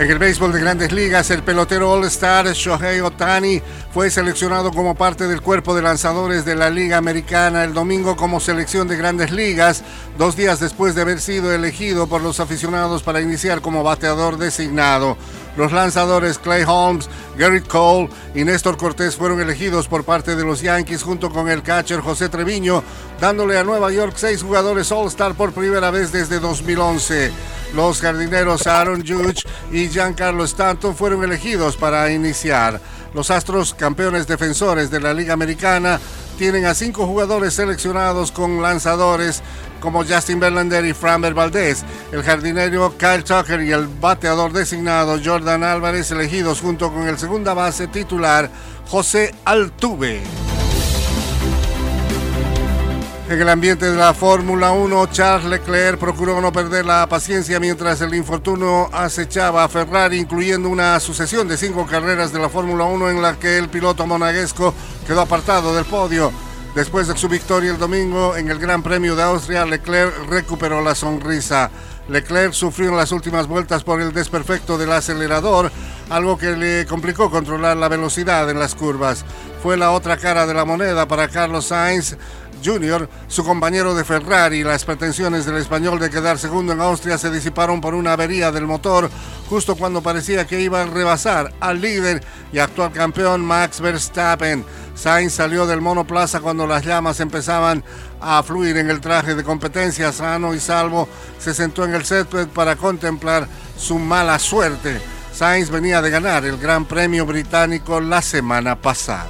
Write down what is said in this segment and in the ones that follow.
En el béisbol de grandes ligas, el pelotero All-Star Shohei Otani fue seleccionado como parte del cuerpo de lanzadores de la Liga Americana el domingo como selección de grandes ligas, dos días después de haber sido elegido por los aficionados para iniciar como bateador designado. Los lanzadores Clay Holmes, Garrett Cole y Néstor Cortés fueron elegidos por parte de los Yankees junto con el catcher José Treviño, dándole a Nueva York seis jugadores All-Star por primera vez desde 2011. Los jardineros Aaron Judge y Giancarlo Stanton fueron elegidos para iniciar. Los Astros, campeones defensores de la Liga Americana, tienen a cinco jugadores seleccionados con lanzadores como Justin Verlander y Framber Valdez, el jardinero Kyle Tucker y el bateador designado Jordan Álvarez elegidos junto con el segunda base titular José Altuve. En el ambiente de la Fórmula 1, Charles Leclerc procuró no perder la paciencia mientras el infortunio acechaba a Ferrari, incluyendo una sucesión de cinco carreras de la Fórmula 1 en la que el piloto monaguesco quedó apartado del podio. Después de su victoria el domingo en el Gran Premio de Austria, Leclerc recuperó la sonrisa. Leclerc sufrió en las últimas vueltas por el desperfecto del acelerador, algo que le complicó controlar la velocidad en las curvas. Fue la otra cara de la moneda para Carlos Sainz, Jr., su compañero de Ferrari, las pretensiones del español de quedar segundo en Austria se disiparon por una avería del motor justo cuando parecía que iba a rebasar al líder y actual campeón Max Verstappen. Sainz salió del monoplaza cuando las llamas empezaban a fluir en el traje de competencia, sano y salvo, se sentó en el césped para contemplar su mala suerte. Sainz venía de ganar el Gran Premio Británico la semana pasada.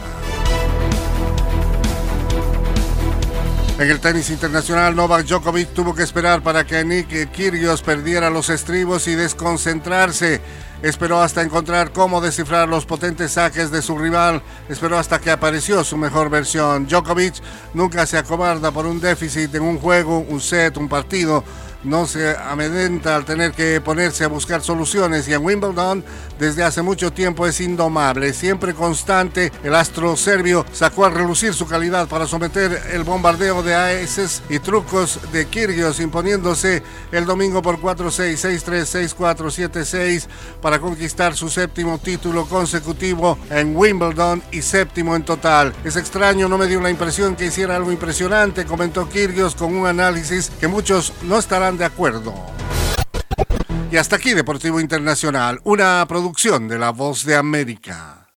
En el tenis internacional, Novak Djokovic tuvo que esperar para que Nick Kyrgios perdiera los estribos y desconcentrarse. Esperó hasta encontrar cómo descifrar los potentes saques de su rival. Esperó hasta que apareció su mejor versión. Djokovic nunca se acobarda por un déficit en un juego, un set, un partido no se amedenta al tener que ponerse a buscar soluciones y en Wimbledon desde hace mucho tiempo es indomable, siempre constante. El astro serbio sacó a relucir su calidad para someter el bombardeo de aeses y trucos de Kirgios, imponiéndose el domingo por 4-6, 6-3, 6-4, 7-6 para conquistar su séptimo título consecutivo en Wimbledon y séptimo en total. Es extraño, no me dio la impresión que hiciera algo impresionante, comentó Kirgios con un análisis que muchos no estarán de acuerdo. Y hasta aquí Deportivo Internacional, una producción de La Voz de América.